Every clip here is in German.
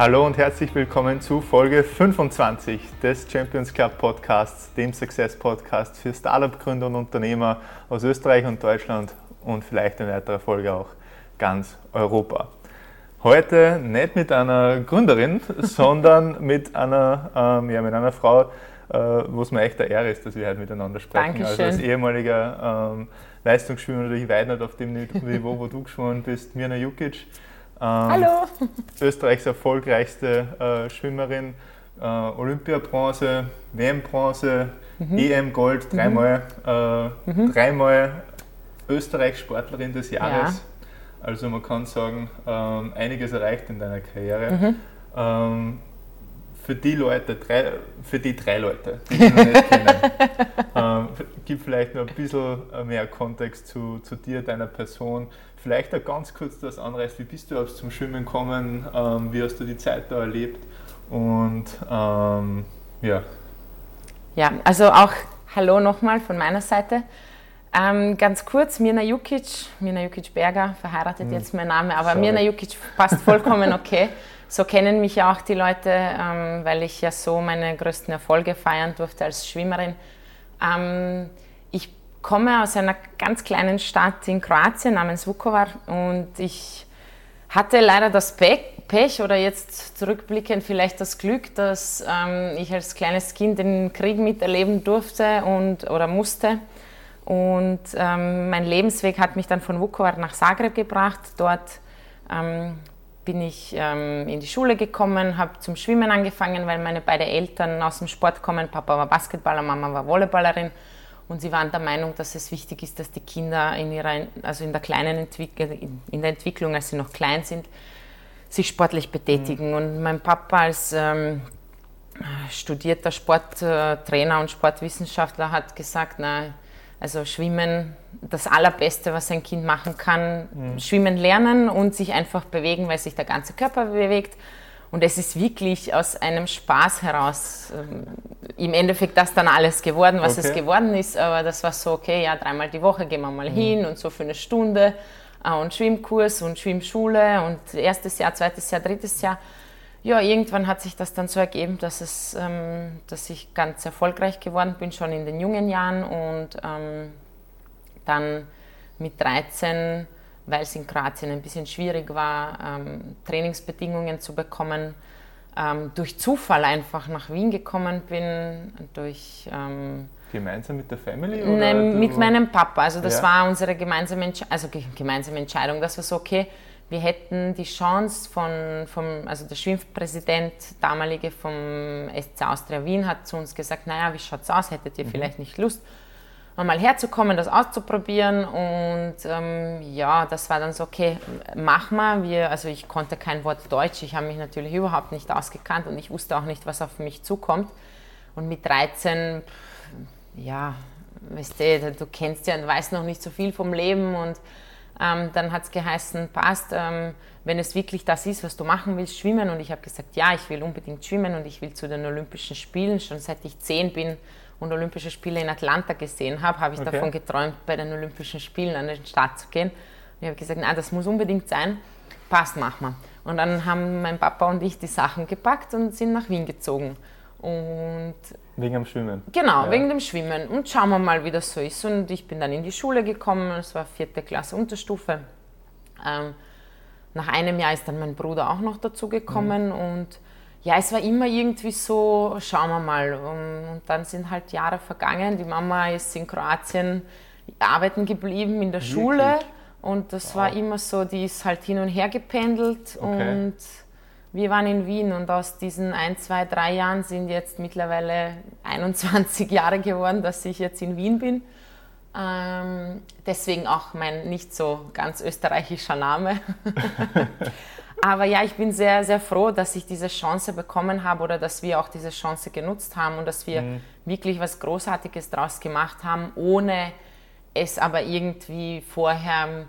Hallo und herzlich willkommen zu Folge 25 des Champions Club Podcasts, dem Success Podcast für Startup-Gründer und Unternehmer aus Österreich und Deutschland und vielleicht in weiterer Folge auch ganz Europa. Heute nicht mit einer Gründerin, sondern mit einer, ähm, ja, mit einer Frau, äh, wo es mir echt eine Ehre ist, dass wir heute miteinander sprechen. Dankeschön. Also als ehemaliger ähm, Leistungsschwimmer, natürlich weit nicht auf dem Niveau, wo du geschwommen bist, Mirna Jukic. Ähm, Hallo! Österreichs erfolgreichste äh, Schwimmerin, äh, Olympiabronze, WM-Bronze, mhm. EM-Gold, dreimal, mhm. äh, mhm. dreimal Österreich-Sportlerin des Jahres. Ja. Also man kann sagen, ähm, einiges erreicht in deiner Karriere. Mhm. Ähm, für die Leute, drei, für die drei Leute, die ich noch nicht kenne, ähm, gib vielleicht noch ein bisschen mehr Kontext zu, zu dir, deiner Person. Vielleicht auch ganz kurz das Anreiß, wie bist du zum Schwimmen gekommen, ähm, wie hast du die Zeit da erlebt und ähm, ja. Ja, also auch Hallo nochmal von meiner Seite. Ähm, ganz kurz, Mirna Jukic, Mirna Jukic Berger, verheiratet mhm. jetzt mein Name, aber Sorry. Mirna Jukic passt vollkommen okay. So kennen mich ja auch die Leute, ähm, weil ich ja so meine größten Erfolge feiern durfte als Schwimmerin. Ähm, ich komme aus einer ganz kleinen Stadt in Kroatien namens Vukovar und ich hatte leider das Pech oder jetzt zurückblickend vielleicht das Glück, dass ähm, ich als kleines Kind den Krieg miterleben durfte und, oder musste. Und ähm, mein Lebensweg hat mich dann von Vukovar nach Zagreb gebracht. Dort ähm, bin ich ähm, in die Schule gekommen, habe zum Schwimmen angefangen, weil meine beiden Eltern aus dem Sport kommen. Papa war Basketballer, Mama war Volleyballerin. Und sie waren der Meinung, dass es wichtig ist, dass die Kinder in, ihrer, also in, der, kleinen Entwick in der Entwicklung, als sie noch klein sind, sich sportlich betätigen. Mhm. Und mein Papa als ähm, studierter Sporttrainer und Sportwissenschaftler hat gesagt, na, also Schwimmen, das Allerbeste, was ein Kind machen kann, mhm. Schwimmen lernen und sich einfach bewegen, weil sich der ganze Körper bewegt. Und es ist wirklich aus einem Spaß heraus ähm, im Endeffekt das dann alles geworden, was okay. es geworden ist. Aber das war so, okay, ja, dreimal die Woche gehen wir mal mhm. hin und so für eine Stunde äh, und Schwimmkurs und Schwimmschule und erstes Jahr, zweites Jahr, drittes Jahr ja, irgendwann hat sich das dann so ergeben, dass, es, ähm, dass ich ganz erfolgreich geworden bin, schon in den jungen Jahren und ähm, dann mit 13, weil es in Kroatien ein bisschen schwierig war, ähm, Trainingsbedingungen zu bekommen, ähm, durch Zufall einfach nach Wien gekommen bin, durch... Ähm, Gemeinsam mit der Family? Oder ne, mit meinem Papa. Also das ja. war unsere gemeinsame, Entsche also gemeinsame Entscheidung. Das war so, okay, wir hätten die Chance von, vom, also der Schwimmpräsident, damalige vom SC Austria Wien, hat zu uns gesagt, naja, wie schaut es aus, hättet ihr mhm. vielleicht nicht Lust, mal herzukommen, das auszuprobieren. Und ähm, ja, das war dann so, okay, mach mal, wir, also ich konnte kein Wort Deutsch, ich habe mich natürlich überhaupt nicht ausgekannt und ich wusste auch nicht, was auf mich zukommt. Und mit 13, ja, weißt du, du kennst ja und weißt noch nicht so viel vom Leben. Und ähm, dann hat es geheißen, passt, ähm, wenn es wirklich das ist, was du machen willst, schwimmen. Und ich habe gesagt, ja, ich will unbedingt schwimmen und ich will zu den Olympischen Spielen. Schon seit ich zehn bin und Olympische Spiele in Atlanta gesehen habe, habe ich okay. davon geträumt, bei den Olympischen Spielen an den Start zu gehen. Und ich habe gesagt, na, das muss unbedingt sein. Passt, machen wir. Und dann haben mein Papa und ich die Sachen gepackt und sind nach Wien gezogen. Und wegen dem Schwimmen? Genau, ja. wegen dem Schwimmen. Und schauen wir mal, wie das so ist. Und ich bin dann in die Schule gekommen, es war vierte Klasse Unterstufe. Ähm, nach einem Jahr ist dann mein Bruder auch noch dazu gekommen mhm. und ja, es war immer irgendwie so, schauen wir mal. Und dann sind halt Jahre vergangen. Die Mama ist in Kroatien arbeiten geblieben in der Wirklich? Schule und das wow. war immer so, die ist halt hin und her gependelt okay. und wir waren in Wien und aus diesen ein, zwei, drei Jahren sind jetzt mittlerweile 21 Jahre geworden, dass ich jetzt in Wien bin. Ähm, deswegen auch mein nicht so ganz österreichischer Name. Aber ja, ich bin sehr, sehr froh, dass ich diese Chance bekommen habe oder dass wir auch diese Chance genutzt haben und dass wir mhm. wirklich was Großartiges daraus gemacht haben, ohne es aber irgendwie vorher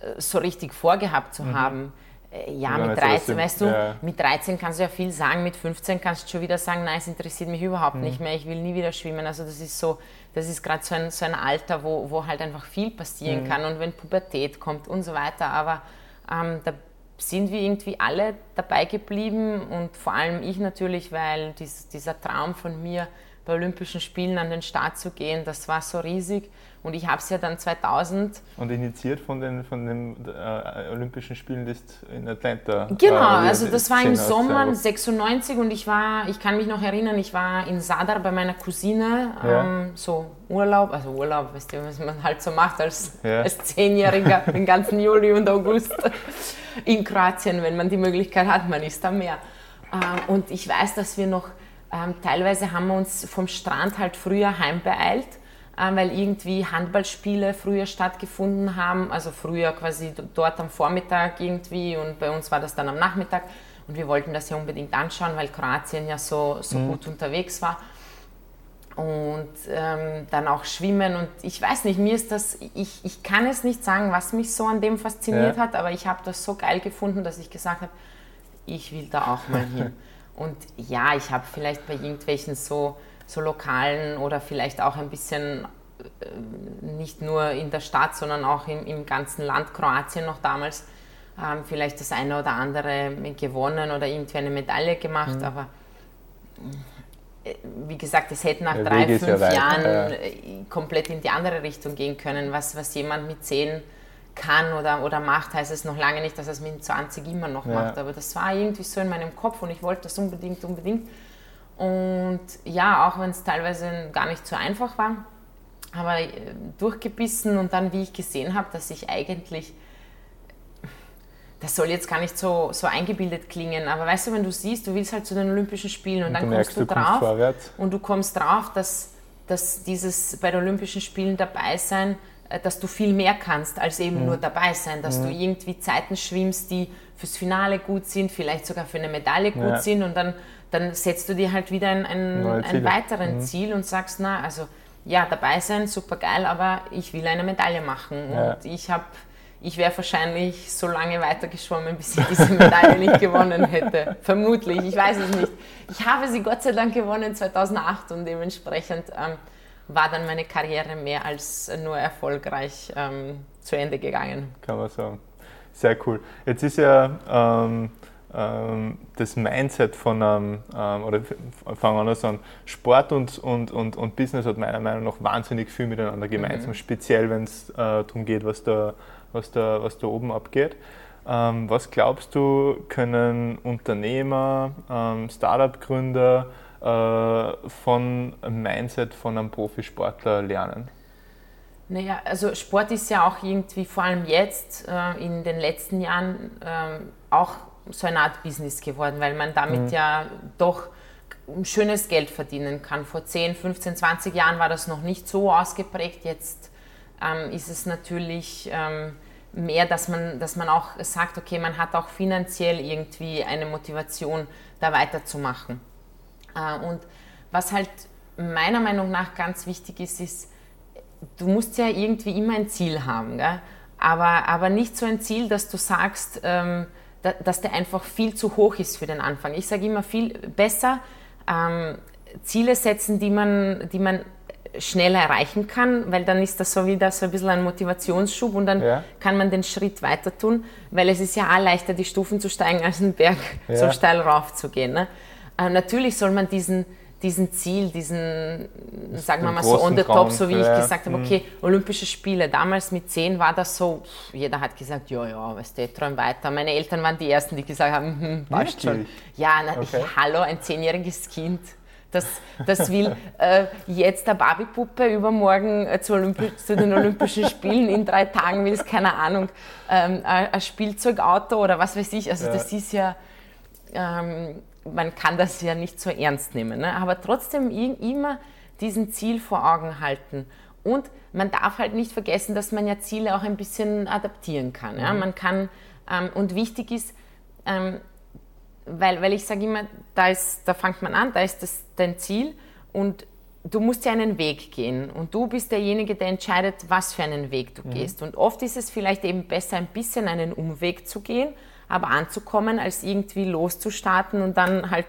äh, so richtig vorgehabt zu mhm. haben. Äh, ja, mit 13, weißt du, ja. mit 13 kannst du ja viel sagen, mit 15 kannst du schon wieder sagen, nein, es interessiert mich überhaupt mhm. nicht mehr, ich will nie wieder schwimmen. Also das ist so, das ist gerade so ein, so ein Alter, wo, wo halt einfach viel passieren mhm. kann und wenn Pubertät kommt und so weiter. Aber ähm, da sind wir irgendwie alle dabei geblieben und vor allem ich natürlich, weil dies, dieser Traum von mir bei Olympischen Spielen an den Start zu gehen, das war so riesig. Und ich habe es ja dann 2000. Und initiiert von den, von den äh, Olympischen Spielen ist in Atlanta. Genau, äh, also das war im Sommer 96 und ich war, ich kann mich noch erinnern, ich war in Sadar bei meiner Cousine, ja. ähm, so Urlaub, also Urlaub, weißt du, was man halt so macht als, ja. als Zehnjähriger den ganzen Juli und August in Kroatien, wenn man die Möglichkeit hat, man ist da mehr. Ähm, und ich weiß, dass wir noch, ähm, teilweise haben wir uns vom Strand halt früher heimbeeilt äh, weil irgendwie Handballspiele früher stattgefunden haben, also früher quasi dort am Vormittag irgendwie und bei uns war das dann am Nachmittag und wir wollten das ja unbedingt anschauen, weil Kroatien ja so, so mhm. gut unterwegs war und ähm, dann auch Schwimmen und ich weiß nicht, mir ist das, ich, ich kann es nicht sagen, was mich so an dem fasziniert ja. hat, aber ich habe das so geil gefunden, dass ich gesagt habe, ich will da auch mal hin. und ja, ich habe vielleicht bei irgendwelchen so so lokalen oder vielleicht auch ein bisschen äh, nicht nur in der Stadt, sondern auch im, im ganzen Land Kroatien noch damals ähm, vielleicht das eine oder andere gewonnen oder irgendwie eine Medaille gemacht, mhm. aber äh, wie gesagt, es hätte nach Der drei, Weg fünf ja Jahren ja. Äh, komplett in die andere Richtung gehen können. Was, was jemand mit zehn kann oder, oder macht, heißt es noch lange nicht, dass er es mit 20 immer noch ja. macht. Aber das war irgendwie so in meinem Kopf und ich wollte das unbedingt, unbedingt. Und ja, auch wenn es teilweise gar nicht so einfach war, aber äh, durchgebissen und dann, wie ich gesehen habe, dass ich eigentlich, das soll jetzt gar nicht so, so eingebildet klingen, aber weißt du, wenn du siehst, du willst halt zu den Olympischen Spielen und, und dann du merkst, kommst du, du drauf kommst und du kommst drauf, dass, dass dieses bei den Olympischen Spielen dabei sein, äh, dass du viel mehr kannst als eben mhm. nur dabei sein, dass mhm. du irgendwie Zeiten schwimmst, die fürs Finale gut sind, vielleicht sogar für eine Medaille gut ja. sind und dann dann setzt du dir halt wieder ein, ein, ein weiteren mhm. Ziel und sagst, na, also ja, dabei sein, super geil, aber ich will eine Medaille machen. Ja. Und ich habe, ich wäre wahrscheinlich so lange weitergeschwommen, bis ich diese Medaille nicht gewonnen hätte. Vermutlich, ich weiß es nicht. Ich habe sie Gott sei Dank gewonnen 2008 und dementsprechend ähm, war dann meine Karriere mehr als nur erfolgreich ähm, zu Ende gegangen. Kann man sagen. Sehr cool. Jetzt ist ja ähm, das Mindset von einem, ähm, oder fangen wir an zu sagen, Sport und, und, und, und Business hat meiner Meinung nach wahnsinnig viel miteinander gemeinsam, mhm. speziell wenn es äh, darum geht, was da, was, da, was da oben abgeht. Ähm, was glaubst du, können Unternehmer, ähm, Startup-Gründer äh, von Mindset von einem Profisportler lernen? Naja, also Sport ist ja auch irgendwie, vor allem jetzt, äh, in den letzten Jahren, äh, auch so eine Art Business geworden, weil man damit mhm. ja doch schönes Geld verdienen kann. Vor 10, 15, 20 Jahren war das noch nicht so ausgeprägt. Jetzt ähm, ist es natürlich ähm, mehr, dass man, dass man auch sagt, okay, man hat auch finanziell irgendwie eine Motivation, da weiterzumachen. Äh, und was halt meiner Meinung nach ganz wichtig ist, ist, du musst ja irgendwie immer ein Ziel haben, gell? Aber, aber nicht so ein Ziel, dass du sagst, ähm, dass der einfach viel zu hoch ist für den Anfang. Ich sage immer viel besser ähm, Ziele setzen, die man, die man schneller erreichen kann, weil dann ist das so wieder so ein bisschen ein Motivationsschub und dann ja. kann man den Schritt weiter tun, weil es ist ja auch leichter, die Stufen zu steigen, als einen Berg ja. so steil rauf zu gehen. Ne? Äh, natürlich soll man diesen, diesen Ziel, diesen, sagen wir mal so on the top, so wie ich gesagt habe, mhm. okay, Olympische Spiele, damals mit zehn war das so, jeder hat gesagt, ja, ja, weißt du, träum weiter. Meine Eltern waren die Ersten, die gesagt haben, hm, passt schon. Ja, na, okay. ich, hallo, ein zehnjähriges Kind, das, das will äh, jetzt eine Barbiepuppe übermorgen äh, zu, Olympi zu, den Olympischen Spielen, in drei Tagen will es, keine Ahnung, ähm, ein Spielzeugauto oder was weiß ich, also ja. das ist ja... Ähm, man kann das ja nicht so ernst nehmen, ne? aber trotzdem immer diesen Ziel vor Augen halten. Und man darf halt nicht vergessen, dass man ja Ziele auch ein bisschen adaptieren kann. Mhm. Ja? Man kann, ähm, und wichtig ist, ähm, weil, weil ich sage immer, da, ist, da fängt man an, da ist das dein Ziel und du musst ja einen Weg gehen und du bist derjenige, der entscheidet, was für einen Weg du mhm. gehst. Und oft ist es vielleicht eben besser, ein bisschen einen Umweg zu gehen, aber anzukommen, als irgendwie loszustarten und dann halt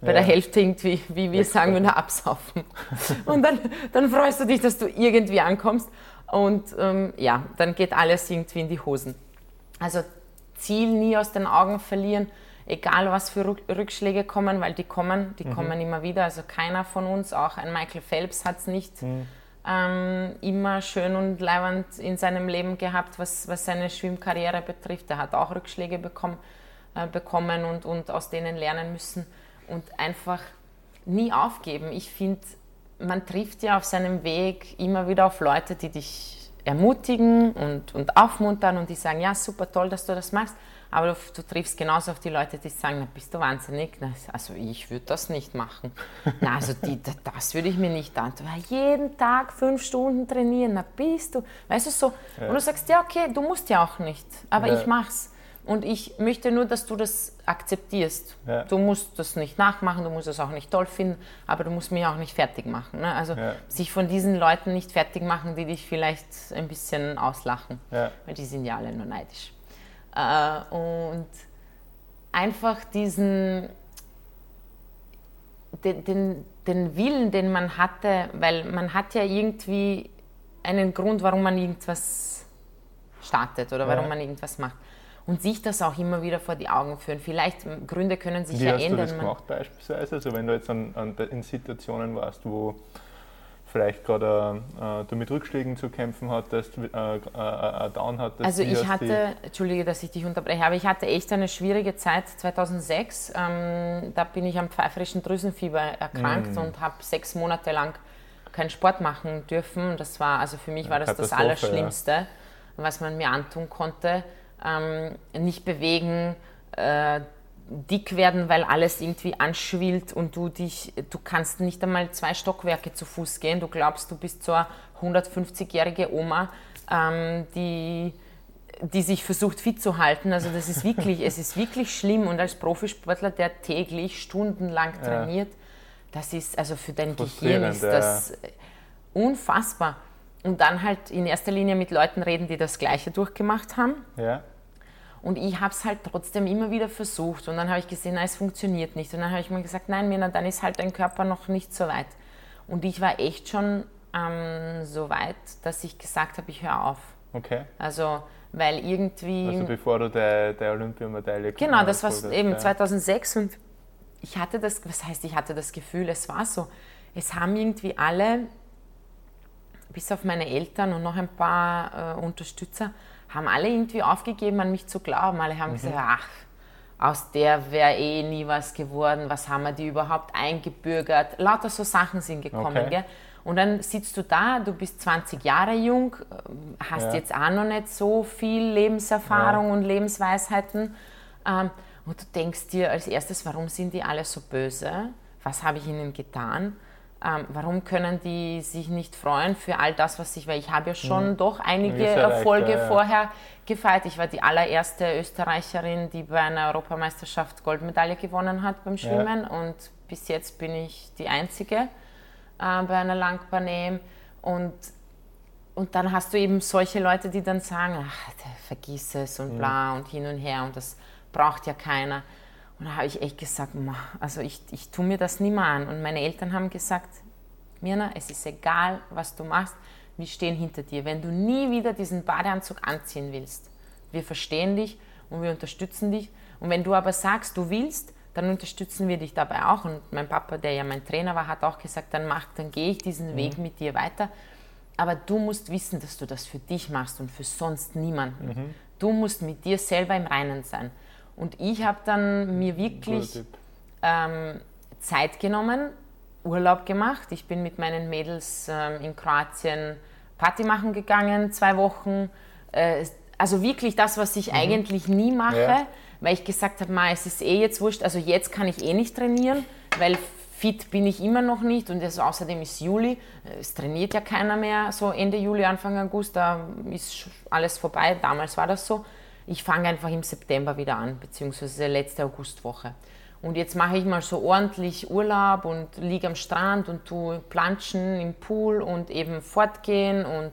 bei ja. der Hälfte irgendwie, wie wir sagen, wieder absaufen. Und dann, dann freust du dich, dass du irgendwie ankommst und ähm, ja, dann geht alles irgendwie in die Hosen. Also Ziel nie aus den Augen verlieren, egal was für Rückschläge kommen, weil die kommen, die mhm. kommen immer wieder. Also keiner von uns, auch ein Michael Phelps hat es nicht mhm. Ähm, immer schön und leibend in seinem Leben gehabt, was, was seine Schwimmkarriere betrifft. Er hat auch Rückschläge bekommen, äh, bekommen und, und aus denen lernen müssen und einfach nie aufgeben. Ich finde, man trifft ja auf seinem Weg immer wieder auf Leute, die dich ermutigen und, und aufmuntern und die sagen, ja, super toll, dass du das machst. Aber du, du triffst genauso auf die Leute, die sagen, na, bist du wahnsinnig? Na, also ich würde das nicht machen. Na, also die, das würde ich mir nicht antun. Jeden Tag fünf Stunden trainieren, na bist du. Weißt du so? Ja. Und du sagst, ja, okay, du musst ja auch nicht, aber ja. ich mach's. Und ich möchte nur, dass du das akzeptierst. Ja. Du musst das nicht nachmachen, du musst es auch nicht toll finden, aber du musst mich auch nicht fertig machen. Ne? Also ja. sich von diesen Leuten nicht fertig machen, die dich vielleicht ein bisschen auslachen, ja. weil die sind ja alle nur neidisch. Äh, und einfach diesen, den, den, den Willen, den man hatte, weil man hat ja irgendwie einen Grund, warum man irgendwas startet oder warum man irgendwas macht und sich das auch immer wieder vor die Augen führen. Vielleicht Gründe können sich Wie ja hast ändern. Du das gemacht beispielsweise? Also wenn du jetzt an, an, in Situationen warst, wo vielleicht gerade äh, du mit Rückschlägen zu kämpfen hattest, äh, äh, äh Down hattest. Also ich hatte, entschuldige, dass ich dich unterbreche, aber ich hatte echt eine schwierige Zeit 2006. Ähm, da bin ich am pfeiferischen Drüsenfieber erkrankt mm. und habe sechs Monate lang keinen Sport machen dürfen. Das war, also für mich war das das Allerschlimmste, ja. was man mir antun konnte ähm, nicht bewegen, äh, dick werden, weil alles irgendwie anschwillt und du dich, du kannst nicht einmal zwei Stockwerke zu Fuß gehen. Du glaubst, du bist so eine 150-jährige Oma, ähm, die, die sich versucht fit zu halten. Also das ist wirklich, es ist wirklich schlimm. Und als Profisportler, der täglich stundenlang trainiert, ja. das ist also für dein Gehirn ist das unfassbar. Und dann halt in erster Linie mit Leuten reden, die das Gleiche durchgemacht haben. Ja. Und ich habe es halt trotzdem immer wieder versucht. Und dann habe ich gesehen, nein, es funktioniert nicht. Und dann habe ich mir gesagt, nein, Mirna, dann ist halt dein Körper noch nicht so weit. Und ich war echt schon ähm, so weit, dass ich gesagt habe, ich höre auf. Okay. Also, weil irgendwie. Also, bevor du der, der Olympiamedaille Genau, das war eben ja. 2006. Und ich hatte das, was heißt, ich hatte das Gefühl, es war so. Es haben irgendwie alle, bis auf meine Eltern und noch ein paar äh, Unterstützer, haben alle irgendwie aufgegeben, an mich zu glauben. Alle haben mhm. gesagt, ach, aus der wäre eh nie was geworden, was haben wir die überhaupt eingebürgert? Lauter so Sachen sind gekommen. Okay. Gell? Und dann sitzt du da, du bist 20 Jahre jung, hast ja. jetzt auch noch nicht so viel Lebenserfahrung ja. und Lebensweisheiten. Ähm, und du denkst dir als erstes, warum sind die alle so böse? Was habe ich ihnen getan? Ähm, warum können die sich nicht freuen für all das, was ich, weil ich habe ja schon mhm. doch einige Erfolge ja. vorher gefeiert. Ich war die allererste Österreicherin, die bei einer Europameisterschaft Goldmedaille gewonnen hat beim Schwimmen ja. und bis jetzt bin ich die einzige äh, bei einer Langbahn und und dann hast du eben solche Leute, die dann sagen, ach, vergiss es und mhm. bla und hin und her und das braucht ja keiner. Und da habe ich echt gesagt, also ich, ich tue mir das nie mehr an. Und meine Eltern haben gesagt, Mirna, es ist egal, was du machst, wir stehen hinter dir. Wenn du nie wieder diesen Badeanzug anziehen willst, wir verstehen dich und wir unterstützen dich. Und wenn du aber sagst, du willst, dann unterstützen wir dich dabei auch. Und mein Papa, der ja mein Trainer war, hat auch gesagt, dann mach, dann gehe ich diesen mhm. Weg mit dir weiter. Aber du musst wissen, dass du das für dich machst und für sonst niemanden. Mhm. Du musst mit dir selber im Reinen sein. Und ich habe dann mir wirklich ähm, Zeit genommen, Urlaub gemacht. Ich bin mit meinen Mädels ähm, in Kroatien Party machen gegangen, zwei Wochen. Äh, also wirklich das, was ich mhm. eigentlich nie mache, ja. weil ich gesagt habe, es ist eh jetzt wurscht, also jetzt kann ich eh nicht trainieren, weil fit bin ich immer noch nicht und also außerdem ist Juli, es trainiert ja keiner mehr, so Ende Juli, Anfang August, da ist alles vorbei, damals war das so ich fange einfach im September wieder an, beziehungsweise letzte Augustwoche. Und jetzt mache ich mal so ordentlich Urlaub und liege am Strand und tue Planschen im Pool und eben fortgehen und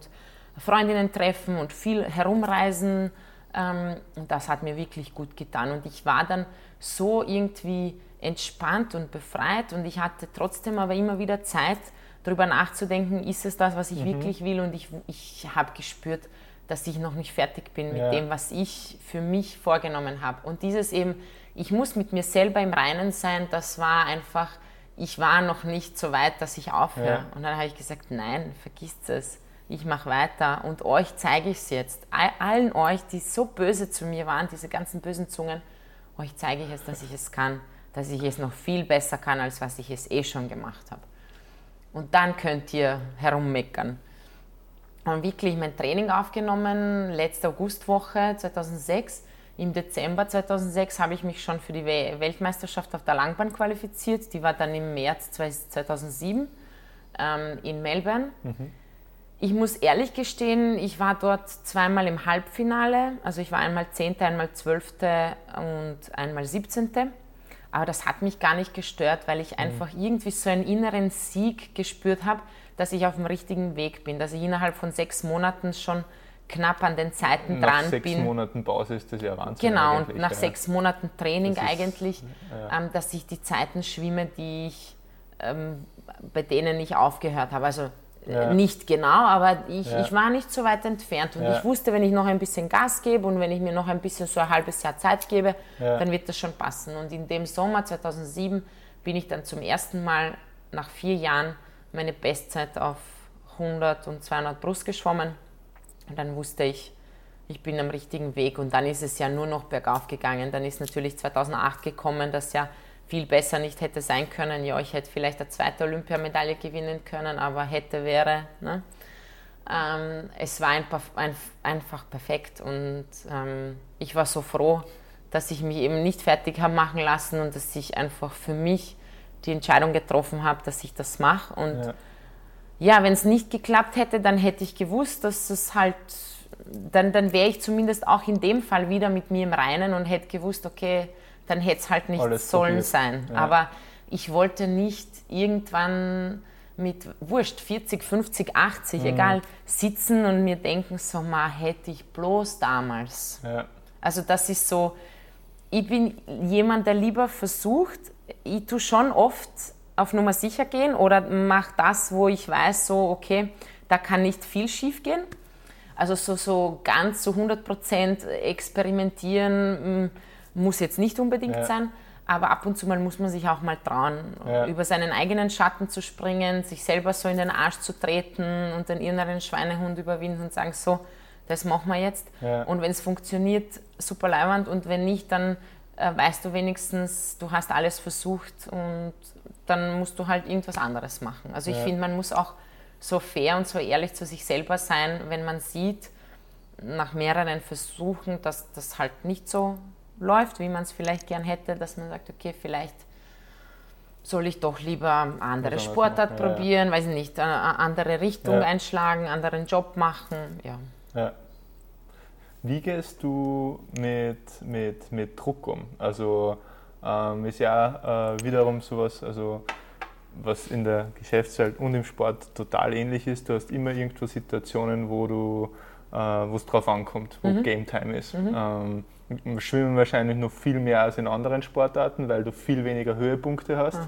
Freundinnen treffen und viel herumreisen. Ähm, und das hat mir wirklich gut getan. Und ich war dann so irgendwie entspannt und befreit und ich hatte trotzdem aber immer wieder Zeit, darüber nachzudenken, ist es das, was ich mhm. wirklich will? Und ich, ich habe gespürt, dass ich noch nicht fertig bin mit ja. dem, was ich für mich vorgenommen habe. Und dieses eben, ich muss mit mir selber im Reinen sein, das war einfach, ich war noch nicht so weit, dass ich aufhöre. Ja. Und dann habe ich gesagt, nein, vergisst es. Ich mache weiter und euch zeige ich es jetzt. Allen euch, die so böse zu mir waren, diese ganzen bösen Zungen, euch zeige ich es, dass ich es kann, dass ich es noch viel besser kann, als was ich es eh schon gemacht habe. Und dann könnt ihr herummeckern. Und wirklich mein Training aufgenommen, letzte Augustwoche 2006. Im Dezember 2006 habe ich mich schon für die Weltmeisterschaft auf der Langbahn qualifiziert. Die war dann im März 2007 ähm, in Melbourne. Mhm. Ich muss ehrlich gestehen, ich war dort zweimal im Halbfinale. Also ich war einmal Zehnte, einmal Zwölfte und einmal Siebzehnte. Aber das hat mich gar nicht gestört, weil ich mhm. einfach irgendwie so einen inneren Sieg gespürt habe, dass ich auf dem richtigen Weg bin, dass ich innerhalb von sechs Monaten schon knapp an den Zeiten nach dran bin. Nach sechs Monaten Pause ist das ja Wahnsinn. Genau, und nach ja. sechs Monaten Training ist, eigentlich, ja. ähm, dass ich die Zeiten schwimme, die ich, ähm, bei denen ich aufgehört habe. Also ja. Nicht genau, aber ich, ich war nicht so weit entfernt. Und ich wusste, wenn ich noch ein bisschen Gas gebe und wenn ich mir noch ein bisschen so ein halbes Jahr Zeit gebe, dann wird das schon passen. Und in dem Sommer 2007 bin ich dann zum ersten Mal nach vier Jahren meine Bestzeit auf 100 und 200 Brust geschwommen. Und dann wusste ich, ich bin am richtigen Weg. Und dann ist es ja nur noch bergauf gegangen. Dann ist natürlich 2008 gekommen, dass ja viel besser nicht hätte sein können. Ja, ich hätte vielleicht eine zweite Olympiamedaille gewinnen können, aber hätte, wäre. Ne? Ähm, es war einfach, einfach perfekt und ähm, ich war so froh, dass ich mich eben nicht fertig habe machen lassen und dass ich einfach für mich die Entscheidung getroffen habe, dass ich das mache. Und ja, ja wenn es nicht geklappt hätte, dann hätte ich gewusst, dass es halt, dann, dann wäre ich zumindest auch in dem Fall wieder mit mir im Reinen und hätte gewusst, okay, dann hätte es halt nicht Alles sollen probiert. sein. Ja. Aber ich wollte nicht irgendwann mit Wurscht, 40, 50, 80, mhm. egal, sitzen und mir denken, so mal hätte ich bloß damals. Ja. Also das ist so, ich bin jemand, der lieber versucht, ich tue schon oft auf Nummer sicher gehen oder mache das, wo ich weiß, so okay, da kann nicht viel schief gehen. Also so, so ganz zu 100 Prozent experimentieren, mm, muss jetzt nicht unbedingt ja. sein, aber ab und zu mal muss man sich auch mal trauen, ja. über seinen eigenen Schatten zu springen, sich selber so in den Arsch zu treten und den inneren Schweinehund überwinden und sagen, so, das machen wir jetzt. Ja. Und wenn es funktioniert, super leibend und wenn nicht, dann weißt du wenigstens, du hast alles versucht und dann musst du halt irgendwas anderes machen. Also ich finde, man muss auch so fair und so ehrlich zu sich selber sein, wenn man sieht, nach mehreren Versuchen, dass das halt nicht so läuft, wie man es vielleicht gern hätte, dass man sagt, okay, vielleicht soll ich doch lieber andere Sportart probieren, ja. weiß ich nicht, eine andere Richtung ja. einschlagen, einen anderen Job machen, ja. Wie gehst du mit, mit, mit Druck um? Also ähm, ist ja äh, wiederum sowas, also was in der Geschäftswelt und im Sport total ähnlich ist. Du hast immer irgendwo Situationen, wo du, äh, wo es drauf ankommt, wo mhm. Game Time ist. Mhm. Ähm, Schwimmen wahrscheinlich noch viel mehr als in anderen Sportarten, weil du viel weniger Höhepunkte hast.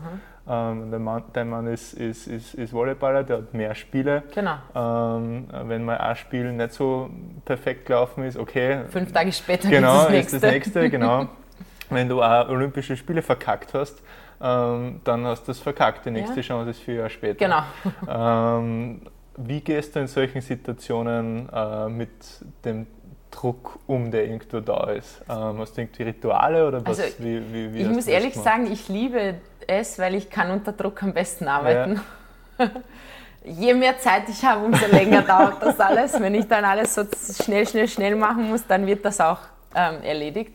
Ähm, der Mann, dein Mann ist, ist, ist, ist, Volleyballer, der hat mehr Spiele. Genau. Ähm, wenn mal ein Spiel nicht so perfekt gelaufen ist, okay. Fünf Tage später genau, das nächste. ist das nächste. Genau. wenn du auch Olympische Spiele verkackt hast, ähm, dann hast du das verkackt. Die nächste ja. Chance ist vier Jahre später. Genau. Ähm, wie gehst du in solchen Situationen äh, mit dem Druck um, der irgendwo da ist? Ähm, hast du irgendwie Rituale oder was? Also, wie, wie, wie ich muss ehrlich gemacht? sagen, ich liebe es, weil ich kann unter Druck am besten arbeiten. Ja. Je mehr Zeit ich habe, umso länger dauert das alles. Wenn ich dann alles so schnell, schnell, schnell machen muss, dann wird das auch ähm, erledigt.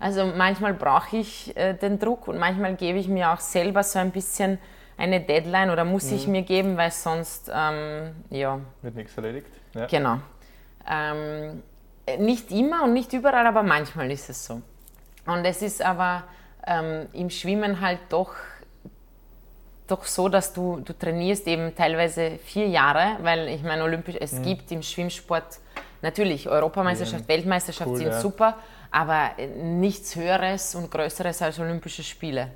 Also manchmal brauche ich äh, den Druck und manchmal gebe ich mir auch selber so ein bisschen eine Deadline oder muss mhm. ich mir geben, weil sonst ähm, ja. Wird nichts erledigt. Ja. Genau. Ähm, nicht immer und nicht überall, aber manchmal ist es so. Und es ist aber ähm, im Schwimmen halt doch, doch so, dass du, du trainierst eben teilweise vier Jahre, weil ich meine, Olympisch, es mhm. gibt im Schwimmsport natürlich Europameisterschaft, ja. Weltmeisterschaft cool, sind ja. super, aber nichts Höheres und Größeres als Olympische Spiele.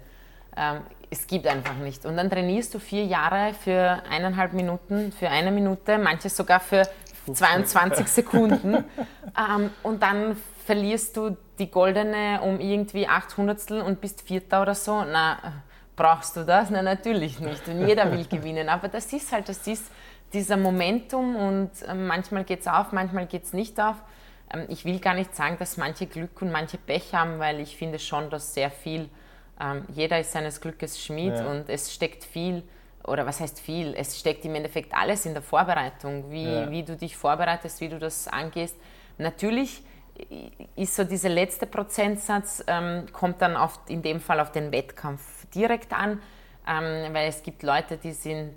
Ähm, es gibt einfach nicht. Und dann trainierst du vier Jahre für eineinhalb Minuten, für eine Minute, manches sogar für 22 Sekunden. ähm, und dann verlierst du die goldene um irgendwie 800 und bist Vierter oder so. Na, brauchst du das? Na, natürlich nicht. Und jeder will gewinnen. Aber das ist halt, das ist dieser Momentum und äh, manchmal geht es auf, manchmal geht es nicht auf. Ähm, ich will gar nicht sagen, dass manche Glück und manche Pech haben, weil ich finde schon, dass sehr viel, ähm, jeder ist seines Glückes Schmied ja. und es steckt viel, oder was heißt viel, es steckt im Endeffekt alles in der Vorbereitung, wie, ja. wie du dich vorbereitest, wie du das angehst. Natürlich ist so dieser letzte Prozentsatz, ähm, kommt dann auf, in dem Fall auf den Wettkampf direkt an, ähm, weil es gibt Leute, die sind,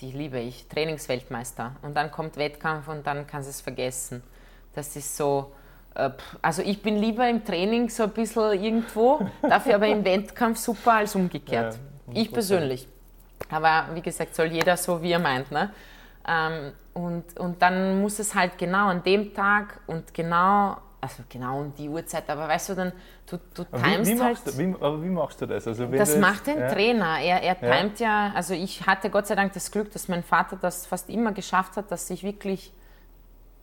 die liebe ich, Trainingsweltmeister und dann kommt Wettkampf und dann kannst du es vergessen. Das ist so, äh, also ich bin lieber im Training so ein bisschen irgendwo, dafür aber im Wettkampf super als umgekehrt. Ja, ich persönlich. Aber wie gesagt, soll jeder so, wie er meint. Ne? Ähm, und, und dann muss es halt genau an dem Tag und genau, also genau um die Uhrzeit, aber weißt du, dann, du, du timest wie, wie halt. Du, wie, aber wie machst du das? Also das macht ein ja. Trainer. Er, er timet ja. ja, also ich hatte Gott sei Dank das Glück, dass mein Vater das fast immer geschafft hat, dass ich wirklich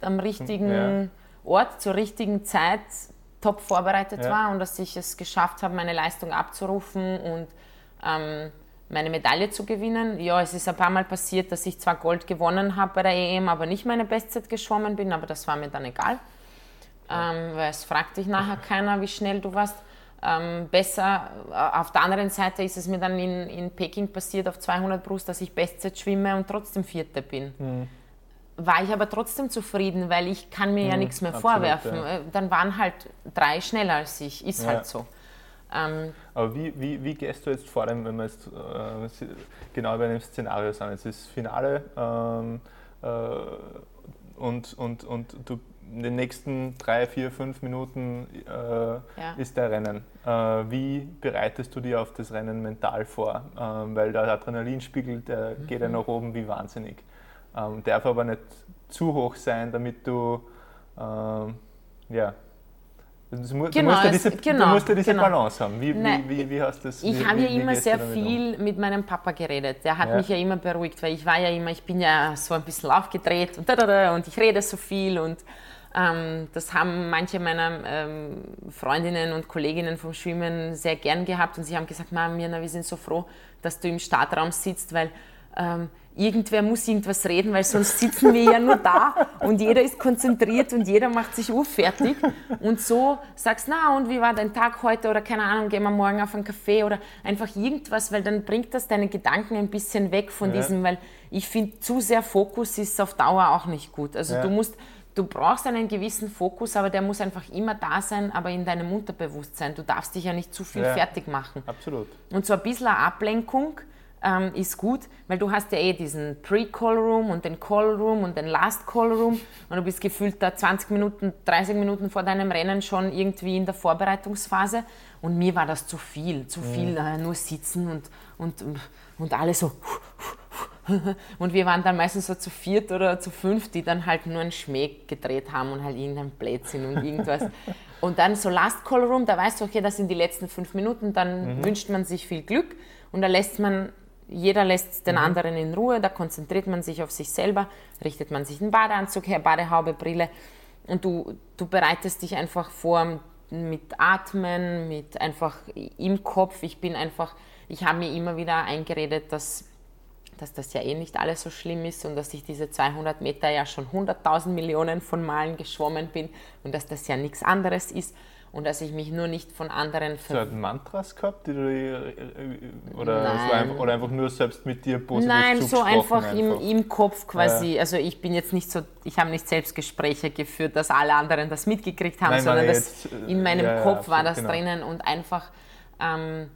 am richtigen ja. Ort zur richtigen Zeit top vorbereitet war und dass ich es geschafft habe, meine Leistung abzurufen und ähm, meine Medaille zu gewinnen. Ja, es ist ein paar Mal passiert, dass ich zwar Gold gewonnen habe bei der EM, aber nicht meine Bestzeit geschwommen bin, aber das war mir dann egal. Ähm, weil es fragt dich nachher keiner, wie schnell du warst. Ähm, besser, äh, auf der anderen Seite ist es mir dann in, in Peking passiert, auf 200 Brust, dass ich Bestzeit schwimme und trotzdem Vierte bin. Mhm. War ich aber trotzdem zufrieden, weil ich kann mir mhm, ja nichts mehr absolut, vorwerfen. Ja. Äh, dann waren halt drei schneller als ich, ist ja. halt so. Ähm, Aber wie, wie, wie gehst du jetzt vor allem, wenn wir jetzt äh, genau bei einem Szenario sind? Jetzt ist Finale ähm, äh, und, und, und du in den nächsten drei, vier, fünf Minuten äh, ja. ist der Rennen. Äh, wie bereitest du dich auf das Rennen mental vor? Ähm, weil der Adrenalinspiegel, der mhm. geht ja nach oben wie wahnsinnig. Ähm, darf aber nicht zu hoch sein, damit du ähm, ja, Du musst, genau, du diese, genau, du musst ja diese genau. Balance haben. Wie, wie, wie, wie hast das? Ich habe ja immer sehr viel um? mit meinem Papa geredet. Der hat ja. mich ja immer beruhigt, weil ich war ja immer, ich bin ja so ein bisschen aufgedreht und, und ich rede so viel und ähm, das haben manche meiner ähm, Freundinnen und Kolleginnen vom Schwimmen sehr gern gehabt und sie haben gesagt, Mama, Mirna, wir sind so froh, dass du im Startraum sitzt, weil ähm, irgendwer muss irgendwas reden, weil sonst sitzen wir ja nur da und jeder ist konzentriert und jeder macht sich fertig. Und so sagst, na und wie war dein Tag heute oder keine Ahnung, gehen wir morgen auf einen Kaffee oder einfach irgendwas, weil dann bringt das deine Gedanken ein bisschen weg von ja. diesem, weil ich finde, zu sehr Fokus ist auf Dauer auch nicht gut. Also ja. du musst, du brauchst einen gewissen Fokus, aber der muss einfach immer da sein, aber in deinem Unterbewusstsein. Du darfst dich ja nicht zu viel ja. fertig machen. Absolut. Und so ein bisschen Ablenkung, ähm, ist gut, weil du hast ja eh diesen Pre-Call Room und den Call Room und den Last Call Room und du bist gefühlt da 20 Minuten, 30 Minuten vor deinem Rennen schon irgendwie in der Vorbereitungsphase und mir war das zu viel, zu viel mhm. äh, nur sitzen und, und, und alle so und wir waren dann meistens so zu viert oder zu fünf, die dann halt nur einen Schmäh gedreht haben und halt irgendein Blödsinn und irgendwas. Und dann so Last Call Room, da weißt du, okay, das sind die letzten fünf Minuten, dann mhm. wünscht man sich viel Glück und da lässt man jeder lässt den mhm. anderen in Ruhe, da konzentriert man sich auf sich selber, richtet man sich einen Badeanzug her, Badehaube, Brille und du, du bereitest dich einfach vor mit Atmen, mit einfach im Kopf. Ich bin einfach, ich habe mir immer wieder eingeredet, dass, dass das ja eh nicht alles so schlimm ist und dass ich diese 200 Meter ja schon 100.000 Millionen von Malen geschwommen bin und dass das ja nichts anderes ist und dass ich mich nur nicht von anderen ver... Hast du Mantras gehabt, die du, äh, oder, einfach, oder einfach nur selbst mit dir positiv Nein, so einfach, einfach. Im, im Kopf quasi. Ja. Also ich bin jetzt nicht so, ich habe nicht selbst Gespräche geführt, dass alle anderen das mitgekriegt haben, Nein, sondern das, jetzt, in meinem ja, Kopf ja, war das genau. drinnen und einfach, ähm,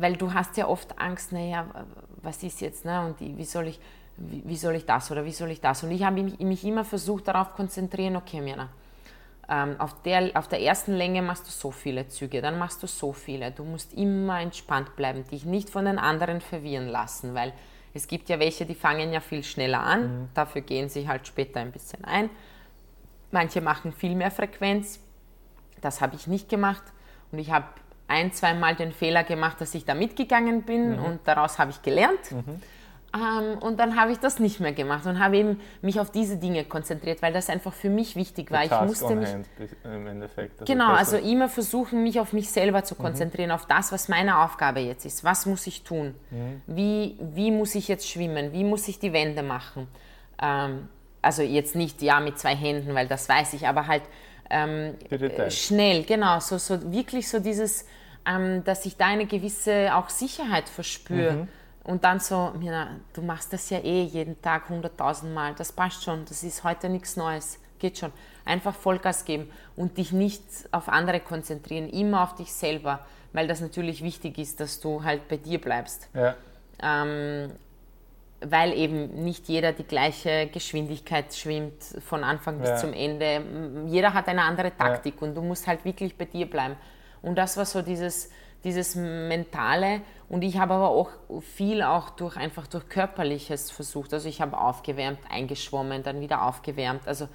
weil du hast ja oft Angst, naja, was ist jetzt, ne? und wie soll ich, wie, wie soll ich das oder wie soll ich das? Und ich habe mich, mich immer versucht darauf konzentrieren, okay, Mirna, ähm, auf, der, auf der ersten Länge machst du so viele Züge, dann machst du so viele. Du musst immer entspannt bleiben, dich nicht von den anderen verwirren lassen, weil es gibt ja welche, die fangen ja viel schneller an, mhm. dafür gehen sie halt später ein bisschen ein. Manche machen viel mehr Frequenz, das habe ich nicht gemacht und ich habe ein, zweimal den Fehler gemacht, dass ich da mitgegangen bin mhm. und daraus habe ich gelernt. Mhm. Ähm, und dann habe ich das nicht mehr gemacht und habe eben mich auf diese Dinge konzentriert, weil das einfach für mich wichtig war. The ich musste on mich im Endeffekt. Genau, also immer versuchen, mich auf mich selber zu konzentrieren, auf das, was meine Aufgabe jetzt ist. Was muss ich tun? Wie, wie muss ich jetzt schwimmen? Wie muss ich die Wände machen? Ähm, also jetzt nicht ja mit zwei Händen, weil das weiß ich, aber halt ähm, äh, schnell, genau, so, so wirklich so dieses, ähm, dass ich da eine gewisse auch Sicherheit verspüre. Und dann so, Mina, du machst das ja eh jeden Tag hunderttausend Mal, das passt schon, das ist heute nichts Neues, geht schon. Einfach Vollgas geben und dich nicht auf andere konzentrieren, immer auf dich selber, weil das natürlich wichtig ist, dass du halt bei dir bleibst. Ja, Ähm, weil eben nicht jeder die gleiche Geschwindigkeit schwimmt von Anfang bis Ja. zum Ende. Jeder hat eine andere Taktik und du musst halt wirklich bei dir bleiben. Und das war so dieses, dieses Mentale. Und ich habe aber auch viel auch durch einfach durch Körperliches versucht. Also ich habe aufgewärmt, eingeschwommen, dann wieder aufgewärmt. Also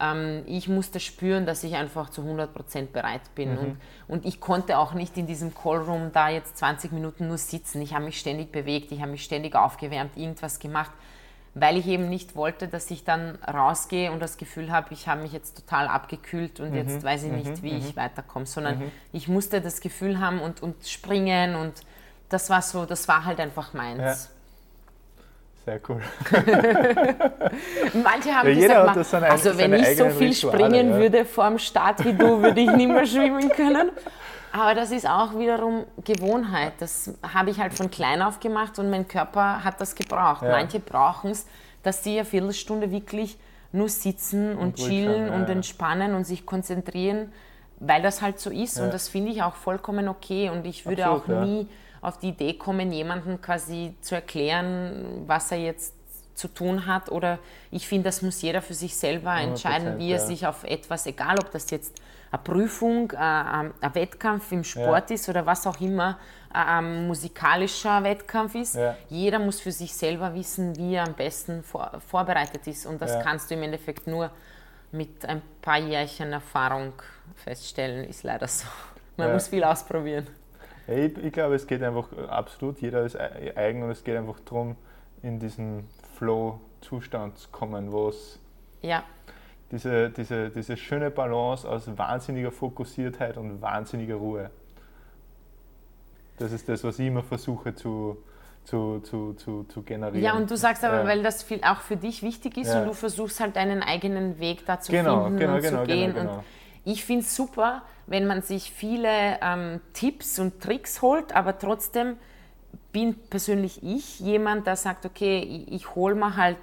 ähm, ich musste spüren, dass ich einfach zu 100% bereit bin. Und, und ich konnte auch nicht in diesem Callroom da jetzt 20 Minuten nur sitzen. Ich habe mich ständig bewegt, ich habe mich ständig aufgewärmt, irgendwas gemacht, weil ich eben nicht wollte, dass ich dann rausgehe und das Gefühl habe, ich habe mich jetzt total abgekühlt und jetzt weiß ich nicht, wie ich weiterkomme, sondern ich musste das Gefühl haben und, und springen und das war so, das war halt einfach meins. Sehr cool. Manche haben Ja, jeder gesagt, seine- also wenn ich so viel Rituale, springen ja. würde vor dem Start wie du, würde ich nicht mehr schwimmen können. Aber das ist auch wiederum Gewohnheit. Das habe ich halt von klein auf gemacht und mein Körper hat das gebraucht. Ja. Manche brauchen es, dass sie eine Viertelstunde wirklich nur sitzen und, ruhig chillen sein, und entspannen und sich konzentrieren, weil das halt so ist. Und das finde ich auch vollkommen okay. Und ich würde Absolut, auch nie auf die Idee kommen, jemandem quasi zu erklären, was er jetzt zu tun hat. Oder ich finde, das muss jeder für sich selber entscheiden, wie er ja. sich auf etwas, egal ob das jetzt eine Prüfung, äh, ein ein Wettkampf im Sport ist oder was auch immer, äh, ein musikalischer Wettkampf ist. Ja. Jeder muss für sich selber wissen, wie er am besten vor, vorbereitet ist. Und das Ja. kannst du im Endeffekt nur mit ein paar Jährchen Erfahrung feststellen, ist leider so. Man Ja. muss viel ausprobieren. Ich, ich glaube, es geht einfach absolut, jeder ist ei- eigen und es geht einfach darum, in diesen Flow-Zustand zu kommen, wo es Ja, diese, diese, diese schöne Balance aus wahnsinniger Fokussiertheit und wahnsinniger Ruhe. Das ist das, was ich immer versuche zu, zu, zu, zu, zu generieren. Ja, und du sagst aber, Ja. weil das viel auch für dich wichtig ist Ja. und du versuchst halt deinen eigenen Weg da zu Genau, finden genau, und genau, zu gehen. genau, genau. Und ich finde es super, wenn man sich viele ähm, Tipps und Tricks holt, aber trotzdem bin persönlich ich jemand, der sagt, okay, ich, ich hole mir halt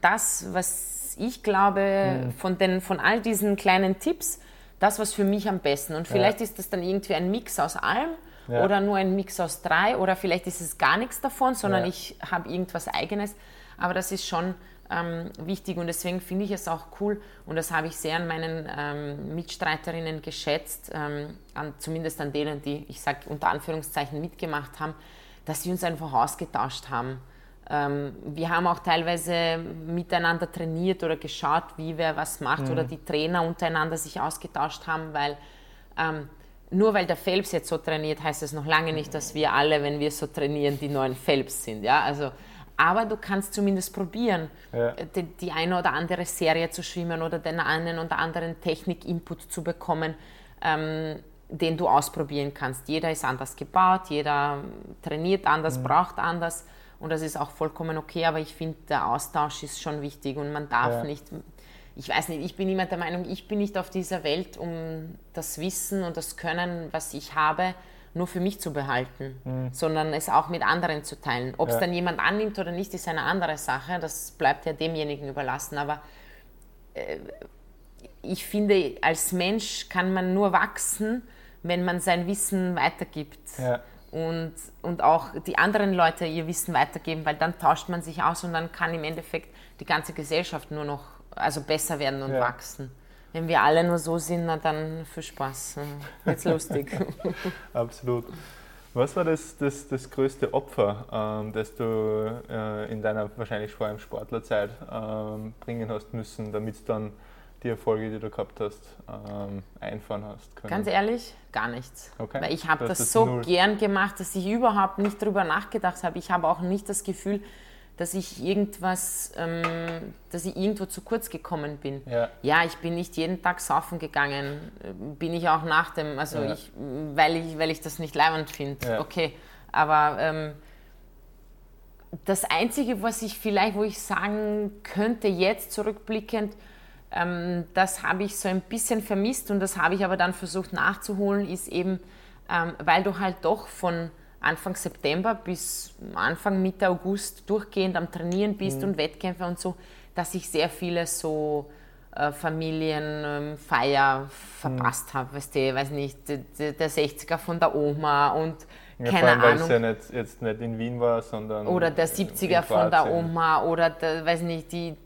das, was ich glaube, Mhm. von, den, von all diesen kleinen Tipps, das, was für mich am besten. Und vielleicht ist das dann irgendwie ein Mix aus allem Ja. oder nur ein Mix aus drei oder vielleicht ist es gar nichts davon, sondern Ja. ich habe irgendwas Eigenes. Aber das ist schon ähm, wichtig und deswegen finde ich es auch cool und das habe ich sehr an meinen ähm, Mitstreiterinnen geschätzt, ähm, an, zumindest an denen, die, ich sage unter Anführungszeichen, mitgemacht haben, dass sie uns einfach ausgetauscht haben. Ähm, wir haben auch teilweise miteinander trainiert oder geschaut, wie wer was macht oder die Trainer untereinander sich ausgetauscht haben, weil ähm, nur weil der Phelps jetzt so trainiert, heißt es noch lange nicht, dass wir alle, wenn wir so trainieren, die neuen Phelps sind. Ja? Also, aber du kannst zumindest probieren, Ja. die, die eine oder andere Serie zu schwimmen oder den einen oder anderen Technik-Input zu bekommen, ähm, den du ausprobieren kannst. Jeder ist anders gebaut, jeder trainiert anders, braucht anders und das ist auch vollkommen okay, aber ich finde, der Austausch ist schon wichtig und man darf Ja. nicht, ich weiß nicht, ich bin immer der Meinung, ich bin nicht auf dieser Welt, um das Wissen und das Können, was ich habe, nur für mich zu behalten, sondern es auch mit anderen zu teilen. Ob es Ja. dann jemand annimmt oder nicht, ist eine andere Sache, das bleibt ja demjenigen überlassen, aber ich finde, als Mensch kann man nur wachsen, wenn man sein Wissen weitergibt. Ja. Und, und auch die anderen Leute ihr Wissen weitergeben, weil dann tauscht man sich aus und dann kann im Endeffekt die ganze Gesellschaft nur noch also besser werden und Ja. wachsen. Wenn wir alle nur so sind, na dann viel Spaß. Wird's lustig. Absolut. Was war das, das, das größte Opfer, ähm, das du äh, in deiner wahrscheinlich vor allem Sportlerzeit ähm, bringen hast müssen, damit du dann die Erfolge, die du gehabt hast, ähm, einfahren hast können? Ganz ehrlich, gar nichts. Okay. Weil ich habe Das das, so null. gern gemacht, dass ich überhaupt nicht drüber nachgedacht habe. Ich habe auch nicht das Gefühl, dass ich irgendwas, ähm, dass ich irgendwo zu kurz gekommen bin. Ja. ja. ich bin nicht jeden Tag saufen gegangen, bin ich auch nach dem, also ja. ich, weil ich, weil ich das nicht leibend finde. Ja. Okay, aber ähm, das Einzige, was ich vielleicht, wo ich sagen könnte, jetzt zurückblickend, ähm, das habe ich so ein bisschen vermisst und das habe ich aber dann versucht nachzuholen, ist eben, ähm, weil du halt doch von Anfang September bis Anfang Mitte August durchgehend am Trainieren bist mhm. und Wettkämpfe und so, dass ich sehr viele so äh, Familienfeier ähm, verpasst mhm. habe, weißt du, weiß nicht, der, der 60er von der Oma und ja, keine allem, Ahnung. Weil es ja nicht, jetzt nicht in Wien war, sondern. Oder der 70er von der Oma oder der, weiß nicht, die,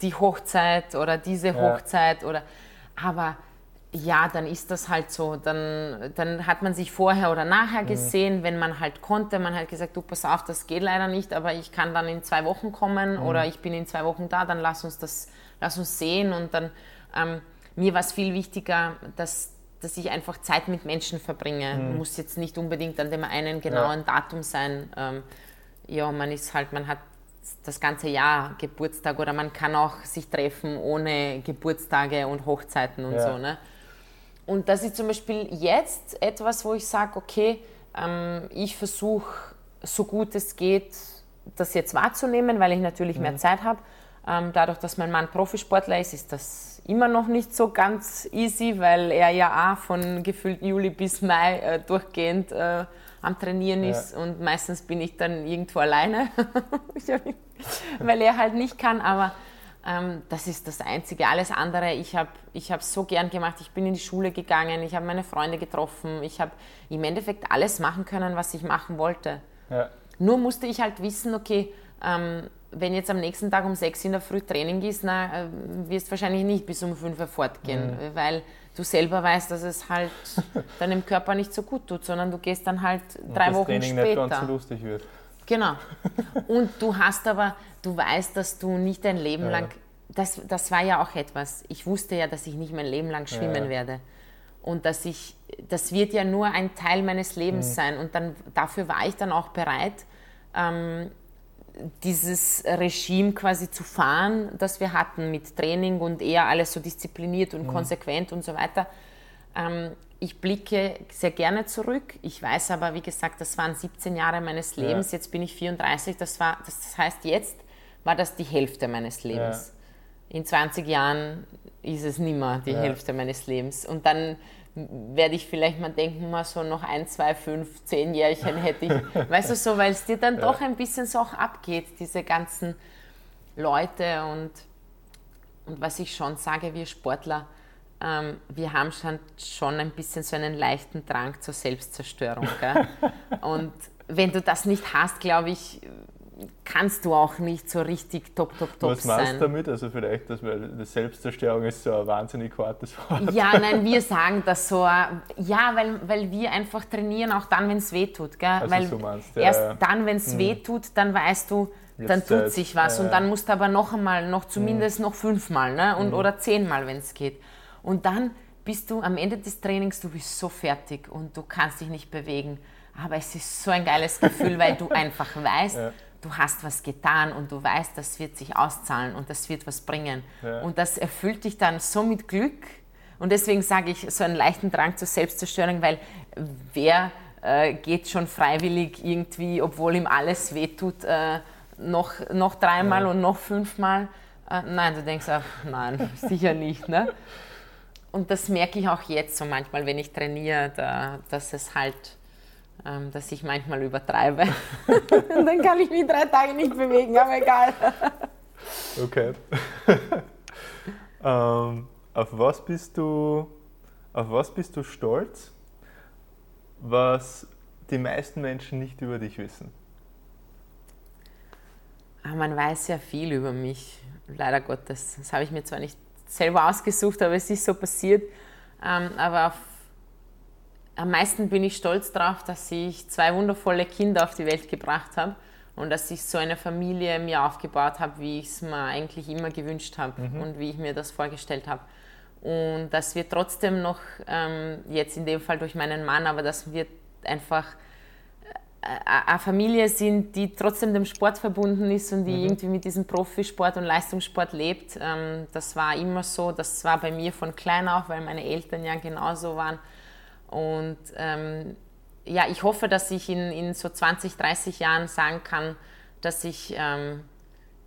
die Hochzeit oder diese ja. Hochzeit oder. Aber ja, dann ist das halt so. Dann, dann hat man sich vorher oder nachher mhm. gesehen, mhm. wenn man halt konnte. Man hat gesagt, du pass auf, das geht leider nicht, aber ich kann dann in zwei Wochen kommen mhm. oder ich bin in zwei Wochen da, dann lass uns das, lass uns sehen. Und dann, ähm, mir war es viel wichtiger, dass, dass ich einfach Zeit mit Menschen verbringe. Mhm. Muss jetzt nicht unbedingt an dem einen genauen ja. Datum sein. Ähm, ja, man ist halt, man hat das ganze Jahr Geburtstag oder man kann auch sich treffen ohne Geburtstage und Hochzeiten und ja. so. Ne? Und das ist zum Beispiel jetzt etwas, wo ich sage, okay, ähm, ich versuche so gut es geht, das jetzt wahrzunehmen, weil ich natürlich mhm. mehr Zeit habe. Ähm, dadurch, dass mein Mann Profisportler ist, ist das immer noch nicht so ganz easy, weil er ja auch von gefühlt Juli bis Mai äh, durchgehend äh, am Trainieren ja. ist und meistens bin ich dann irgendwo alleine, weil er halt nicht kann. Aber das ist das Einzige. Alles andere, ich habe ich hab so gern gemacht. Ich bin in die Schule gegangen, ich habe meine Freunde getroffen, ich habe im Endeffekt alles machen können, was ich machen wollte. Ja. Nur musste ich halt wissen, okay, ähm, wenn jetzt am nächsten Tag um sechs in der Früh Training ist, na, äh, wirst wahrscheinlich nicht bis um fünf Uhr fortgehen, mhm. weil du selber weißt, dass es halt deinem Körper nicht so gut tut, sondern du gehst dann halt drei Wochen Training später. Nicht ganz so lustig wird. Genau. Und du hast aber, du weißt, dass du nicht dein Leben ja. lang, das, das war ja auch etwas, ich wusste ja, dass ich nicht mein Leben lang schwimmen ja. werde. Und dass ich, das wird ja nur ein Teil meines Lebens mhm. sein. Und dann, dafür war ich dann auch bereit, ähm, dieses Regime quasi zu fahren, das wir hatten mit Training und eher alles so diszipliniert und mhm. konsequent und so weiter. Ähm, ich blicke sehr gerne zurück. Ich weiß aber, wie gesagt, das waren 17 Jahre meines Lebens. Ja. Jetzt bin ich 34. Das, war, das heißt, jetzt war das die Hälfte meines Lebens. Ja. In 20 Jahren ist es nimmer die ja. Hälfte meines Lebens. Und dann werde ich vielleicht mal denken, mal so noch ein, zwei, fünf, zehn Jährchen hätte ich. weißt du so, weil es dir dann doch ein bisschen so auch abgeht, diese ganzen Leute und, und was ich schon sage, wir Sportler, ähm, wir haben schon, schon ein bisschen so einen leichten Drang zur Selbstzerstörung. Und wenn du das nicht hast, glaube ich, kannst du auch nicht so richtig top, top, top Was meinst du damit? Also vielleicht, dass weil Selbstzerstörung ist so ein wahnsinnig hartes Wort. Ja, nein, wir sagen das so. Ja, weil, weil wir einfach trainieren, auch dann, wenn es weh tut. Gell? Also weil so meinst, ja, erst ja. dann, wenn es hm. weh tut, dann weißt du, Jetzt dann tut sich was. Ja, und dann musst du aber noch einmal, noch zumindest hm. noch fünfmal ne? und, hm. oder zehnmal, wenn es geht. Und dann bist du am Ende des Trainings, du bist so fertig und du kannst dich nicht bewegen. Aber es ist so ein geiles Gefühl, weil du einfach weißt, ja. du hast was getan und du weißt, das wird sich auszahlen und das wird was bringen. Ja. Und das erfüllt dich dann so mit Glück. Und deswegen sage ich so einen leichten Drang zur Selbstzerstörung, weil wer äh, geht schon freiwillig irgendwie, obwohl ihm alles wehtut, äh, noch, noch dreimal ja. und noch fünfmal? Äh, nein, du denkst auch, nein, sicher nicht. Ne? Und das merke ich auch jetzt so manchmal, wenn ich trainiere, da, dass es halt, ähm, dass ich manchmal übertreibe. und dann kann ich mich drei Tage nicht bewegen, aber egal. okay. ähm, auf was bist du, auf was bist du stolz, was die meisten Menschen nicht über dich wissen? Ah, man weiß ja viel über mich, leider Gottes. Das habe ich mir zwar nicht selber ausgesucht, aber es ist so passiert. Ähm, aber auf, am meisten bin ich stolz darauf, dass ich zwei wundervolle Kinder auf die Welt gebracht habe und dass ich so eine Familie mir aufgebaut habe, wie ich es mir eigentlich immer gewünscht habe mhm. und wie ich mir das vorgestellt habe. Und dass wir trotzdem noch, ähm, jetzt in dem Fall durch meinen Mann, aber dass wir einfach eine Familie sind, die trotzdem dem Sport verbunden ist und die mhm. irgendwie mit diesem Profisport und Leistungssport lebt. Ähm, das war immer so. Das war bei mir von klein auf, weil meine Eltern ja genauso waren. Und ähm, ja, ich hoffe, dass ich in, in so 20, 30 Jahren sagen kann, dass ich ähm,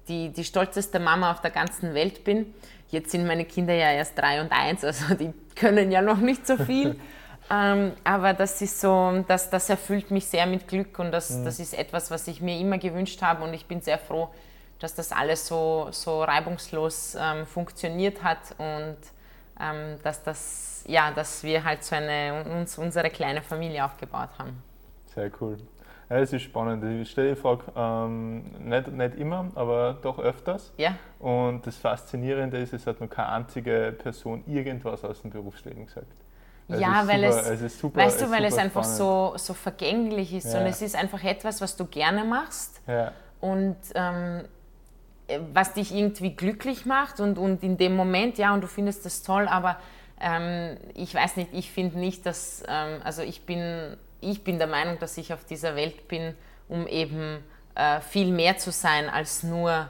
die, die stolzeste Mama auf der ganzen Welt bin. Jetzt sind meine Kinder ja erst drei und eins, also die können ja noch nicht so viel. ähm, aber das ist so, das, das erfüllt mich sehr mit Glück und das, mhm. das ist etwas, was ich mir immer gewünscht habe und ich bin sehr froh, dass das alles so, so reibungslos ähm, funktioniert hat und ähm, dass, das, ja, dass wir halt so eine, uns, unsere kleine Familie aufgebaut haben. Sehr cool. Ja, es ist spannend. Ich stelle die Frage ähm, nicht, nicht immer, aber doch öfters. Ja. Und das Faszinierende ist, es hat noch keine einzige Person irgendwas aus dem Berufsleben gesagt. Also ja, weil super, es, es super, weißt du, weil es einfach so, so vergänglich ist ja. und es ist einfach etwas, was du gerne machst ja. und ähm, was dich irgendwie glücklich macht und, und in dem Moment, ja, und du findest das toll, aber ähm, ich weiß nicht, ich finde nicht, dass, ähm, also ich bin ich bin der Meinung, dass ich auf dieser Welt bin, um eben äh, viel mehr zu sein als nur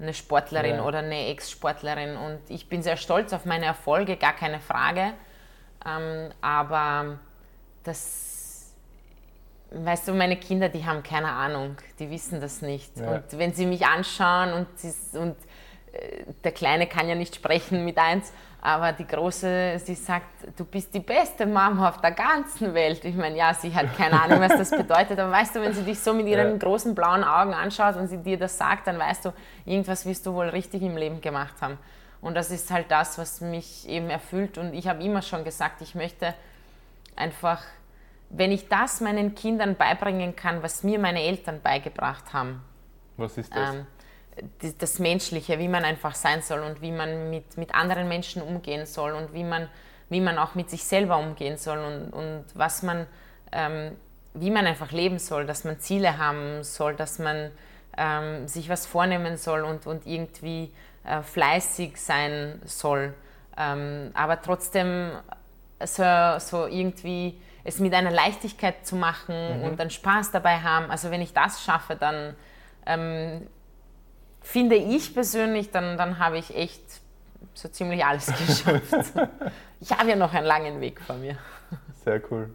eine Sportlerin ja. oder eine Ex-Sportlerin. Und ich bin sehr stolz auf meine Erfolge, gar keine Frage. Ähm, aber das, weißt du, meine Kinder, die haben keine Ahnung, die wissen das nicht. Ja. Und wenn sie mich anschauen und, sie, und äh, der Kleine kann ja nicht sprechen mit eins, aber die Große, sie sagt, du bist die beste Mama auf der ganzen Welt. Ich meine, ja, sie hat keine Ahnung, was das bedeutet, aber weißt du, wenn sie dich so mit ihren ja. großen blauen Augen anschaut und sie dir das sagt, dann weißt du, irgendwas wirst du wohl richtig im Leben gemacht haben. Und das ist halt das, was mich eben erfüllt. Und ich habe immer schon gesagt, ich möchte einfach, wenn ich das meinen Kindern beibringen kann, was mir meine Eltern beigebracht haben. Was ist das? Ähm, das Menschliche, wie man einfach sein soll und wie man mit, mit anderen Menschen umgehen soll und wie man, wie man auch mit sich selber umgehen soll und, und was man, ähm, wie man einfach leben soll, dass man Ziele haben soll, dass man ähm, sich was vornehmen soll und, und irgendwie äh, fleißig sein soll, ähm, aber trotzdem so, so irgendwie es mit einer Leichtigkeit zu machen mhm. und dann Spaß dabei haben. Also wenn ich das schaffe, dann ähm, finde ich persönlich, dann, dann habe ich echt so ziemlich alles geschafft. ich habe ja noch einen langen Weg vor mir. Sehr cool.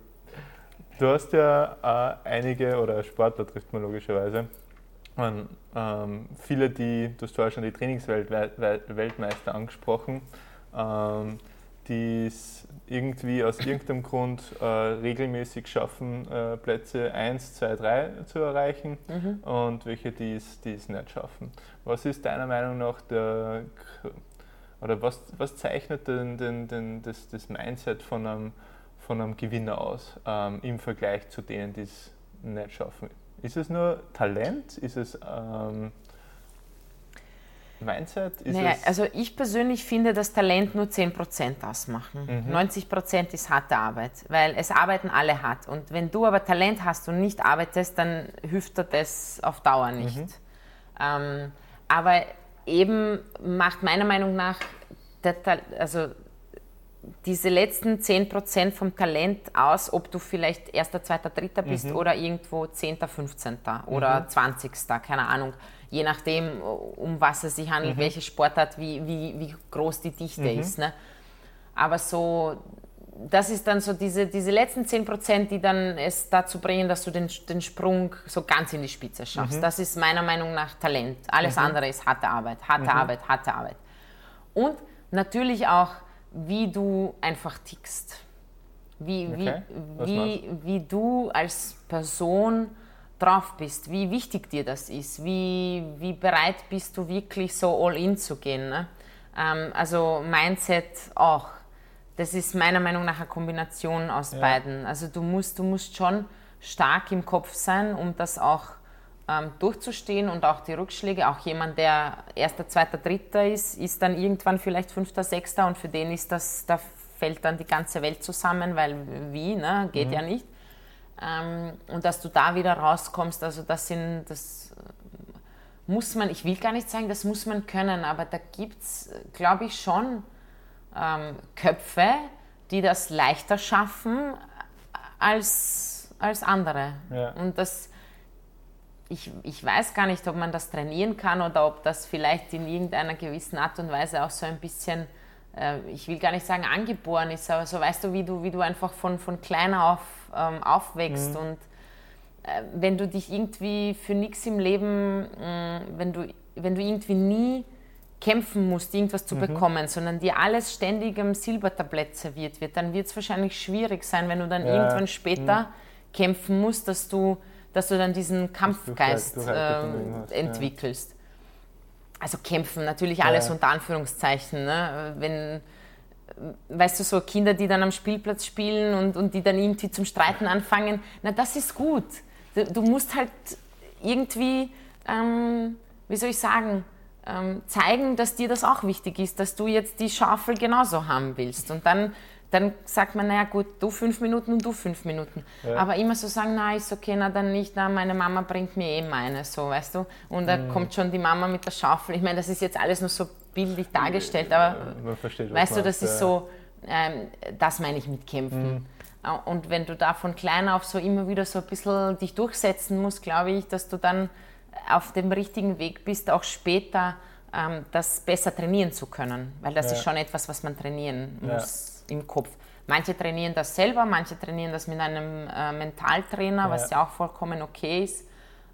Du hast ja äh, einige, oder Sportler trifft man logischerweise, und, ähm, viele, die, du hast vorher schon die Trainingsweltmeister angesprochen, ähm, die es irgendwie aus irgendeinem Grund äh, regelmäßig schaffen, äh, Plätze 1, 2, 3 zu erreichen mhm. und welche, die es, die es nicht schaffen. Was ist deiner Meinung nach der, oder was, was zeichnet denn, denn, denn das, das Mindset von einem, von einem Gewinner aus ähm, im Vergleich zu denen, die es nicht schaffen? Ist es nur Talent? Ist es ähm, Mindset? Ist naja, also ich persönlich finde, dass Talent nur 10% ausmachen. Mhm. 90% ist harte Arbeit, weil es arbeiten alle hart. Und wenn du aber Talent hast und nicht arbeitest, dann hilft dir das auf Dauer nicht. Mhm. Ähm, aber eben macht meiner Meinung nach also diese letzten 10% vom Talent aus, ob du vielleicht erster, zweiter, dritter bist mhm. oder irgendwo 10., 15. oder mhm. 20. keine Ahnung je nachdem, um was es sich handelt, mhm. welche Sportart, wie, wie, wie groß die Dichte mhm. ist. Ne? Aber so, das ist dann so diese, diese letzten 10 Prozent, die dann es dazu bringen, dass du den, den Sprung so ganz in die Spitze schaffst. Mhm. Das ist meiner Meinung nach Talent. Alles mhm. andere ist harte Arbeit, harte mhm. Arbeit, harte Arbeit. Und natürlich auch, wie du einfach tickst. Wie, okay. wie, wie, wie du als Person drauf bist, wie wichtig dir das ist, wie, wie bereit bist du wirklich so all in zu gehen. Ne? Ähm, also Mindset auch. Das ist meiner Meinung nach eine Kombination aus ja. beiden. Also du musst, du musst schon stark im Kopf sein, um das auch durchzustehen und auch die Rückschläge. Auch jemand, der erster, zweiter, dritter ist, ist dann irgendwann vielleicht fünfter, sechster und für den ist das, da fällt dann die ganze Welt zusammen, weil wie, ne? geht mhm. ja nicht. Ähm, und dass du da wieder rauskommst, also das sind, das muss man, ich will gar nicht sagen, das muss man können, aber da gibt es, glaube ich, schon ähm, Köpfe, die das leichter schaffen als, als andere. Ja. Und das, ich, ich weiß gar nicht, ob man das trainieren kann oder ob das vielleicht in irgendeiner gewissen Art und Weise auch so ein bisschen, äh, ich will gar nicht sagen angeboren ist, aber so weißt du, wie du, wie du einfach von, von klein auf ähm, aufwächst mhm. und äh, wenn du dich irgendwie für nichts im Leben, mh, mm, wenn, du, wenn du irgendwie nie kämpfen musst, irgendwas zu mhm. bekommen, sondern dir alles ständig am Silbertablett serviert wird, dann wird es wahrscheinlich schwierig sein, wenn du dann ja. irgendwann später mhm. kämpfen musst, dass du dass du dann diesen Kampfgeist äh, entwickelst. Ja. Also kämpfen, natürlich alles ja. unter Anführungszeichen. Ne? Wenn, weißt du, so Kinder, die dann am Spielplatz spielen und, und die dann irgendwie zum Streiten anfangen, na, das ist gut. Du, du musst halt irgendwie, ähm, wie soll ich sagen, ähm, zeigen, dass dir das auch wichtig ist, dass du jetzt die Schaufel genauso haben willst. Und dann dann sagt man, naja gut, du fünf Minuten und du fünf Minuten. Ja. Aber immer so sagen, na ist okay, na dann nicht, na meine Mama bringt mir eh meine, so weißt du. Und da mhm. kommt schon die Mama mit der Schaufel. Ich meine, das ist jetzt alles nur so bildlich dargestellt, aber versteht, weißt du, das ist so, ähm, das meine ich mit Kämpfen. Mhm. Äh, und wenn du da von klein auf so immer wieder so ein bisschen dich durchsetzen musst, glaube ich, dass du dann auf dem richtigen Weg bist, auch später das besser trainieren zu können. Weil das ja. ist schon etwas, was man trainieren muss. Ja im Kopf. Manche trainieren das selber, manche trainieren das mit einem äh, Mentaltrainer, ja. was ja auch vollkommen okay ist.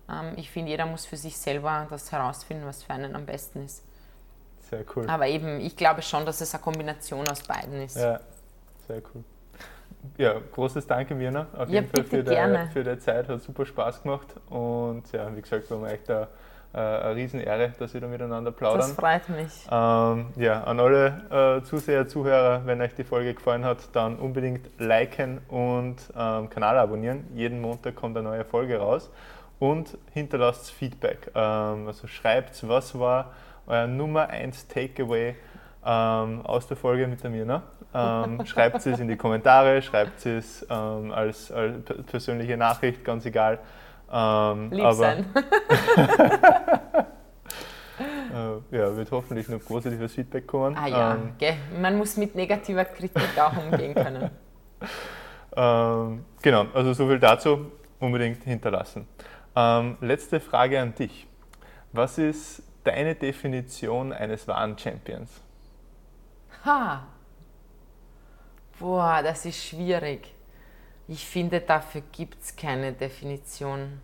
Ähm, ich finde, jeder muss für sich selber das herausfinden, was für einen am besten ist. Sehr cool. Aber eben, ich glaube schon, dass es eine Kombination aus beiden ist. Ja, sehr cool. Ja, großes Danke, Mirna, auf jeden Fall für die, für die Zeit. Hat super Spaß gemacht. Und ja, wie gesagt, wir haben echt da äh, eine Riesenehre, dass wir da miteinander plaudern. Das freut mich. Ähm, ja, an alle äh, Zuseher, Zuhörer, wenn euch die Folge gefallen hat, dann unbedingt liken und ähm, Kanal abonnieren. Jeden Montag kommt eine neue Folge raus und hinterlasst Feedback. Ähm, also schreibt, was war euer Nummer 1 Takeaway ähm, aus der Folge mit der Mirna. Ähm, schreibt es in die Kommentare, schreibt es ähm, als, als persönliche Nachricht, ganz egal. Ähm, Lieb aber, sein. äh, ja, wird hoffentlich noch positives Feedback kommen. Ah ja, ähm, okay. man muss mit negativer Kritik auch umgehen können. ähm, genau, also so viel dazu, unbedingt hinterlassen. Ähm, letzte Frage an dich. Was ist deine Definition eines wahren Champions? Ha! Boah, das ist schwierig. Ich finde, dafür gibt es keine Definition.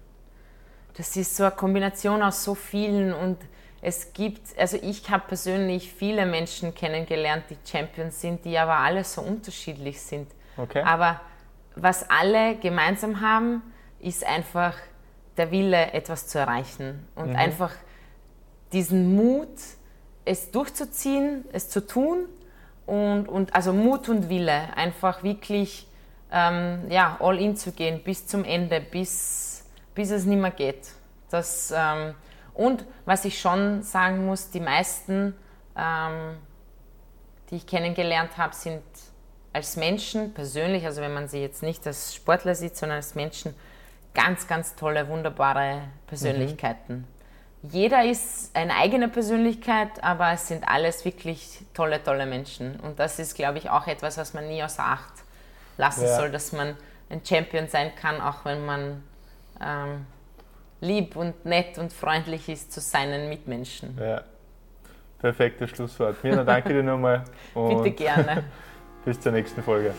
Das ist so eine Kombination aus so vielen und es gibt, also ich habe persönlich viele Menschen kennengelernt, die Champions sind, die aber alle so unterschiedlich sind. Okay. Aber was alle gemeinsam haben, ist einfach der Wille, etwas zu erreichen und mhm. einfach diesen Mut, es durchzuziehen, es zu tun und, und also Mut und Wille, einfach wirklich ähm, ja, all in zu gehen bis zum Ende, bis, bis es nicht mehr geht. Das, ähm, und was ich schon sagen muss, die meisten, ähm, die ich kennengelernt habe, sind als Menschen persönlich, also wenn man sie jetzt nicht als Sportler sieht, sondern als Menschen, ganz, ganz tolle, wunderbare Persönlichkeiten. Mhm. Jeder ist eine eigene Persönlichkeit, aber es sind alles wirklich tolle, tolle Menschen. Und das ist, glaube ich, auch etwas, was man nie außer Acht lassen ja. soll, dass man ein Champion sein kann, auch wenn man ähm, lieb und nett und freundlich ist zu seinen Mitmenschen. Ja, perfektes Schlusswort. Mirna, danke dir nochmal. Bitte gerne. bis zur nächsten Folge.